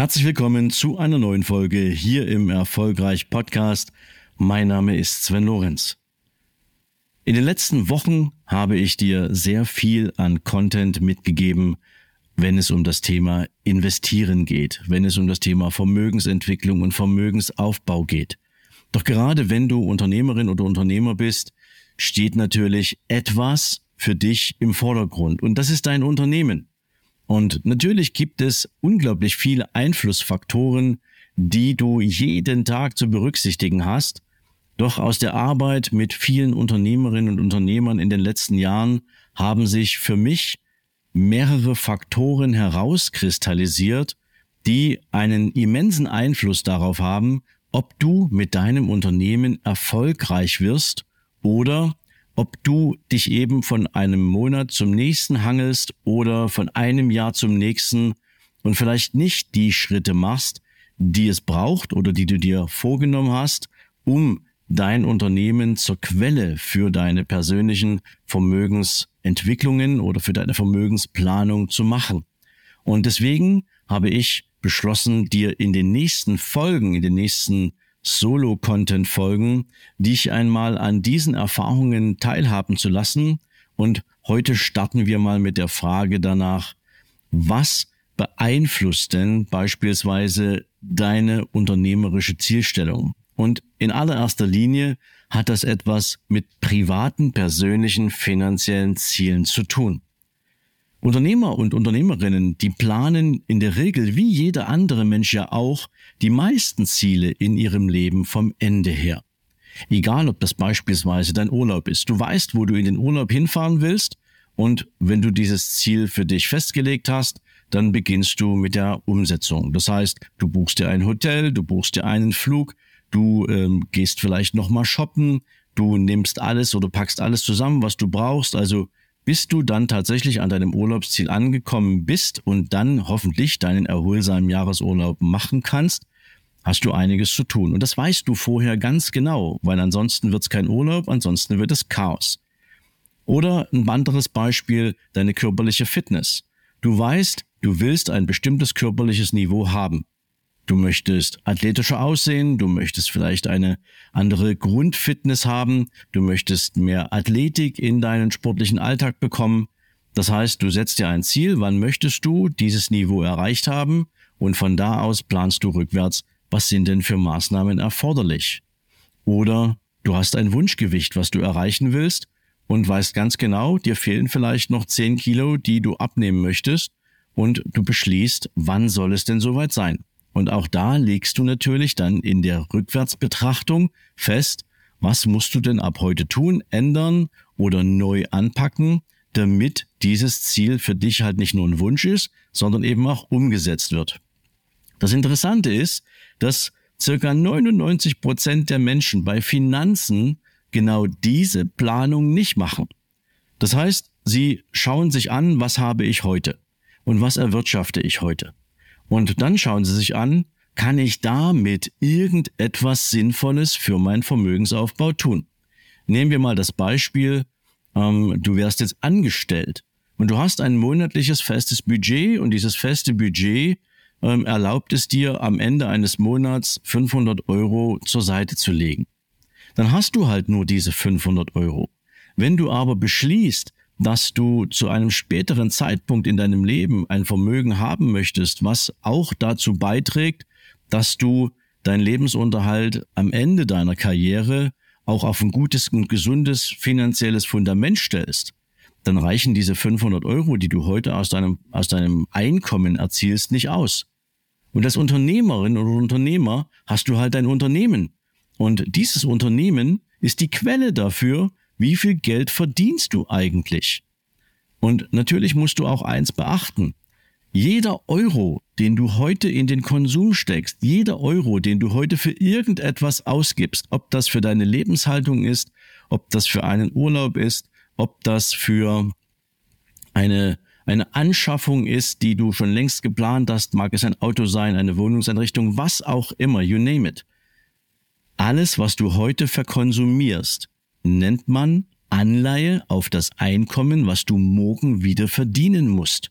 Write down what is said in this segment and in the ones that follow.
Herzlich willkommen zu einer neuen Folge hier im Erfolgreich Podcast. Mein Name ist Sven Lorenz. In den letzten Wochen habe ich dir sehr viel an Content mitgegeben, wenn es um das Thema Investieren geht, wenn es um das Thema Vermögensentwicklung und Vermögensaufbau geht. Doch gerade wenn du Unternehmerin oder Unternehmer bist, steht natürlich etwas für dich im Vordergrund und das ist dein Unternehmen. Und natürlich gibt es unglaublich viele Einflussfaktoren, die du jeden Tag zu berücksichtigen hast. Doch aus der Arbeit mit vielen Unternehmerinnen und Unternehmern in den letzten Jahren haben sich für mich mehrere Faktoren herauskristallisiert, die einen immensen Einfluss darauf haben, ob du mit deinem Unternehmen erfolgreich wirst oder ob du dich eben von einem Monat zum nächsten hangelst oder von einem Jahr zum nächsten und vielleicht nicht die Schritte machst, die es braucht oder die du dir vorgenommen hast, um dein Unternehmen zur Quelle für deine persönlichen Vermögensentwicklungen oder für deine Vermögensplanung zu machen. Und deswegen habe ich beschlossen, dir in den nächsten Folgen, in den nächsten Solo-Content-Folgen, dich einmal an diesen Erfahrungen teilhaben zu lassen. Und heute starten wir mal mit der Frage danach, was beeinflusst denn beispielsweise deine unternehmerische Zielstellung? Und in allererster Linie hat das etwas mit privaten, persönlichen, finanziellen Zielen zu tun. Unternehmer und Unternehmerinnen, die planen in der Regel, wie jeder andere Mensch ja auch, die meisten Ziele in ihrem Leben vom Ende her. Egal, ob das beispielsweise dein Urlaub ist. Du weißt, wo du in den Urlaub hinfahren willst und wenn du dieses Ziel für dich festgelegt hast, dann beginnst du mit der Umsetzung. Das heißt, du buchst dir ein Hotel, du buchst dir einen Flug, du ähm, gehst vielleicht nochmal shoppen, du nimmst alles oder packst alles zusammen, was du brauchst. Also bis du dann tatsächlich an deinem Urlaubsziel angekommen bist und dann hoffentlich deinen erholsamen Jahresurlaub machen kannst, hast du einiges zu tun. Und das weißt du vorher ganz genau, weil ansonsten wird es kein Urlaub, ansonsten wird es Chaos. Oder ein anderes Beispiel, deine körperliche Fitness. Du weißt, du willst ein bestimmtes körperliches Niveau haben. Du möchtest athletischer aussehen, du möchtest vielleicht eine andere Grundfitness haben, du möchtest mehr Athletik in deinen sportlichen Alltag bekommen. Das heißt, du setzt dir ein Ziel, wann möchtest du dieses Niveau erreicht haben und von da aus planst du rückwärts, was sind denn für Maßnahmen erforderlich. Oder du hast ein Wunschgewicht, was du erreichen willst und weißt ganz genau, dir fehlen vielleicht noch 10 Kilo, die du abnehmen möchtest und du beschließt, wann soll es denn soweit sein. Und auch da legst du natürlich dann in der Rückwärtsbetrachtung fest, was musst du denn ab heute tun, ändern oder neu anpacken, damit dieses Ziel für dich halt nicht nur ein Wunsch ist, sondern eben auch umgesetzt wird. Das Interessante ist, dass circa 99 Prozent der Menschen bei Finanzen genau diese Planung nicht machen. Das heißt, sie schauen sich an, was habe ich heute und was erwirtschafte ich heute. Und dann schauen Sie sich an, kann ich damit irgendetwas Sinnvolles für meinen Vermögensaufbau tun? Nehmen wir mal das Beispiel, ähm, du wärst jetzt angestellt und du hast ein monatliches festes Budget und dieses feste Budget ähm, erlaubt es dir am Ende eines Monats 500 Euro zur Seite zu legen. Dann hast du halt nur diese 500 Euro. Wenn du aber beschließt, dass du zu einem späteren Zeitpunkt in deinem Leben ein Vermögen haben möchtest, was auch dazu beiträgt, dass du dein Lebensunterhalt am Ende deiner Karriere auch auf ein gutes und gesundes finanzielles Fundament stellst, dann reichen diese 500 Euro, die du heute aus deinem, aus deinem Einkommen erzielst, nicht aus. Und als Unternehmerin oder Unternehmer hast du halt ein Unternehmen. Und dieses Unternehmen ist die Quelle dafür, wie viel Geld verdienst du eigentlich? Und natürlich musst du auch eins beachten. Jeder Euro, den du heute in den Konsum steckst, jeder Euro, den du heute für irgendetwas ausgibst, ob das für deine Lebenshaltung ist, ob das für einen Urlaub ist, ob das für eine, eine Anschaffung ist, die du schon längst geplant hast, mag es ein Auto sein, eine Wohnungseinrichtung, was auch immer, you name it. Alles, was du heute verkonsumierst, nennt man Anleihe auf das Einkommen, was du morgen wieder verdienen musst.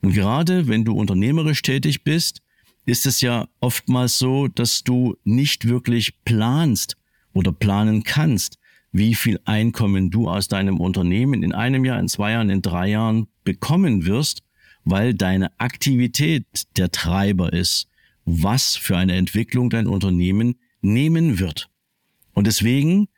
Und gerade wenn du unternehmerisch tätig bist, ist es ja oftmals so, dass du nicht wirklich planst oder planen kannst, wie viel Einkommen du aus deinem Unternehmen in einem Jahr, in zwei Jahren, in drei Jahren bekommen wirst, weil deine Aktivität der Treiber ist, was für eine Entwicklung dein Unternehmen nehmen wird. Und deswegen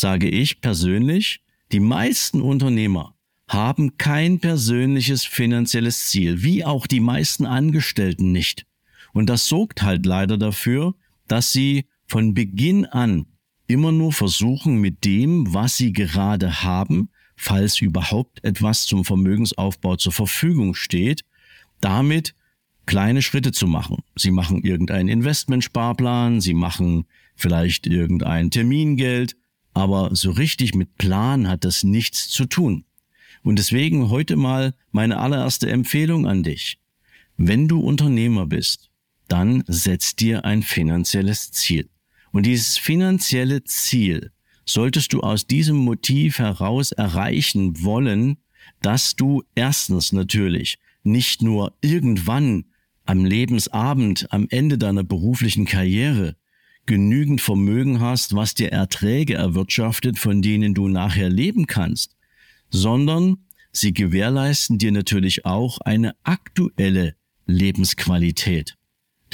sage ich persönlich, die meisten Unternehmer haben kein persönliches finanzielles Ziel, wie auch die meisten Angestellten nicht. Und das sorgt halt leider dafür, dass sie von Beginn an immer nur versuchen, mit dem, was sie gerade haben, falls überhaupt etwas zum Vermögensaufbau zur Verfügung steht, damit kleine Schritte zu machen. Sie machen irgendeinen Investmentsparplan, sie machen vielleicht irgendein Termingeld, aber so richtig mit Plan hat das nichts zu tun. Und deswegen heute mal meine allererste Empfehlung an dich. Wenn du Unternehmer bist, dann setz dir ein finanzielles Ziel. Und dieses finanzielle Ziel solltest du aus diesem Motiv heraus erreichen wollen, dass du erstens natürlich nicht nur irgendwann am Lebensabend, am Ende deiner beruflichen Karriere genügend Vermögen hast, was dir Erträge erwirtschaftet, von denen du nachher leben kannst, sondern sie gewährleisten dir natürlich auch eine aktuelle Lebensqualität.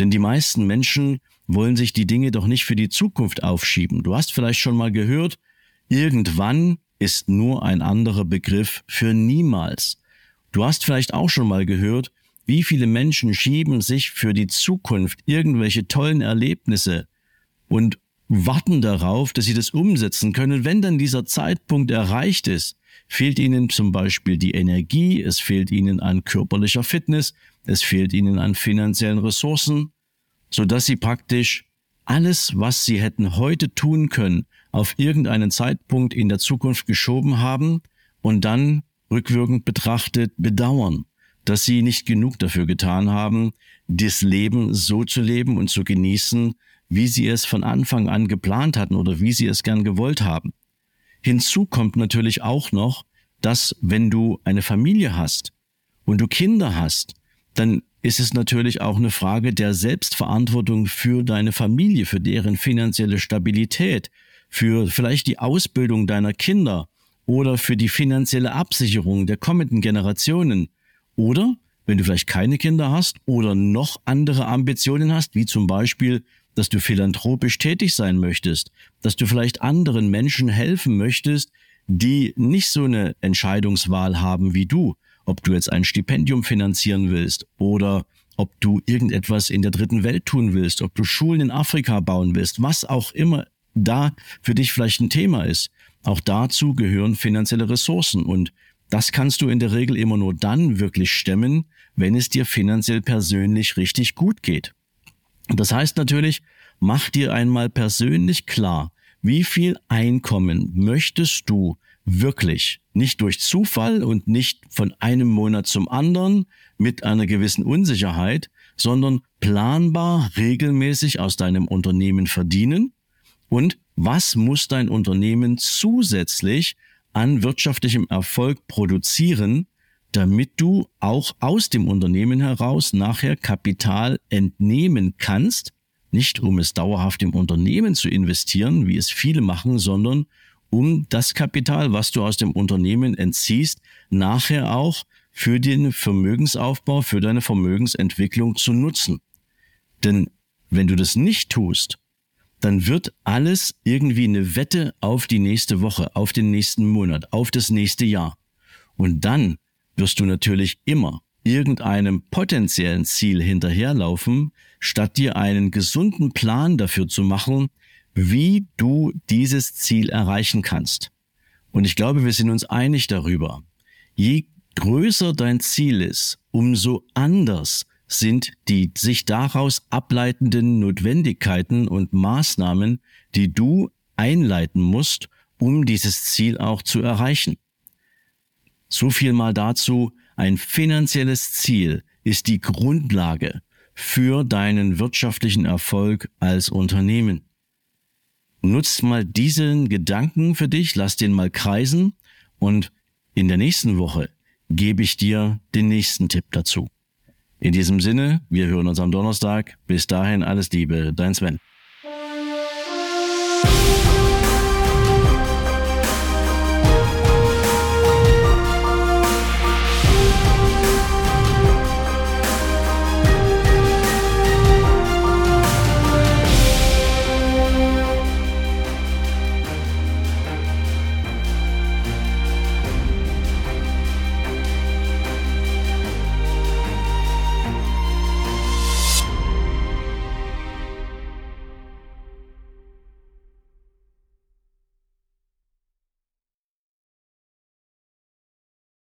Denn die meisten Menschen wollen sich die Dinge doch nicht für die Zukunft aufschieben. Du hast vielleicht schon mal gehört, irgendwann ist nur ein anderer Begriff für niemals. Du hast vielleicht auch schon mal gehört, wie viele Menschen schieben sich für die Zukunft irgendwelche tollen Erlebnisse und warten darauf, dass sie das umsetzen können. Wenn dann dieser Zeitpunkt erreicht ist, fehlt ihnen zum Beispiel die Energie, es fehlt ihnen an körperlicher Fitness, es fehlt ihnen an finanziellen Ressourcen so dass sie praktisch alles, was sie hätten heute tun können, auf irgendeinen Zeitpunkt in der Zukunft geschoben haben und dann rückwirkend betrachtet bedauern, dass sie nicht genug dafür getan haben, das Leben so zu leben und zu genießen, wie sie es von Anfang an geplant hatten oder wie sie es gern gewollt haben. Hinzu kommt natürlich auch noch, dass wenn du eine Familie hast und du Kinder hast, dann ist es natürlich auch eine Frage der Selbstverantwortung für deine Familie, für deren finanzielle Stabilität, für vielleicht die Ausbildung deiner Kinder oder für die finanzielle Absicherung der kommenden Generationen. Oder, wenn du vielleicht keine Kinder hast oder noch andere Ambitionen hast, wie zum Beispiel, dass du philanthropisch tätig sein möchtest, dass du vielleicht anderen Menschen helfen möchtest, die nicht so eine Entscheidungswahl haben wie du, ob du jetzt ein Stipendium finanzieren willst oder ob du irgendetwas in der dritten Welt tun willst, ob du Schulen in Afrika bauen willst, was auch immer da für dich vielleicht ein Thema ist. Auch dazu gehören finanzielle Ressourcen und das kannst du in der Regel immer nur dann wirklich stemmen, wenn es dir finanziell persönlich richtig gut geht. Das heißt natürlich, mach dir einmal persönlich klar, wie viel Einkommen möchtest du wirklich? Nicht durch Zufall und nicht von einem Monat zum anderen mit einer gewissen Unsicherheit, sondern planbar regelmäßig aus deinem Unternehmen verdienen. Und was muss dein Unternehmen zusätzlich an wirtschaftlichem Erfolg produzieren, damit du auch aus dem Unternehmen heraus nachher Kapital entnehmen kannst, nicht um es dauerhaft im Unternehmen zu investieren, wie es viele machen, sondern um das Kapital, was du aus dem Unternehmen entziehst, nachher auch für den Vermögensaufbau, für deine Vermögensentwicklung zu nutzen. Denn wenn du das nicht tust, dann wird alles irgendwie eine Wette auf die nächste Woche, auf den nächsten Monat, auf das nächste Jahr. Und dann wirst du natürlich immer irgendeinem potenziellen Ziel hinterherlaufen, statt dir einen gesunden Plan dafür zu machen, wie du dieses Ziel erreichen kannst. Und ich glaube, wir sind uns einig darüber. Je größer dein Ziel ist, umso anders sind die sich daraus ableitenden Notwendigkeiten und Maßnahmen, die du einleiten musst, um dieses Ziel auch zu erreichen. So viel mal dazu, ein finanzielles Ziel ist die Grundlage für deinen wirtschaftlichen Erfolg als Unternehmen. Nutzt mal diesen Gedanken für dich, lass den mal kreisen und in der nächsten Woche gebe ich dir den nächsten Tipp dazu. In diesem Sinne, wir hören uns am Donnerstag. Bis dahin alles Liebe, dein Sven.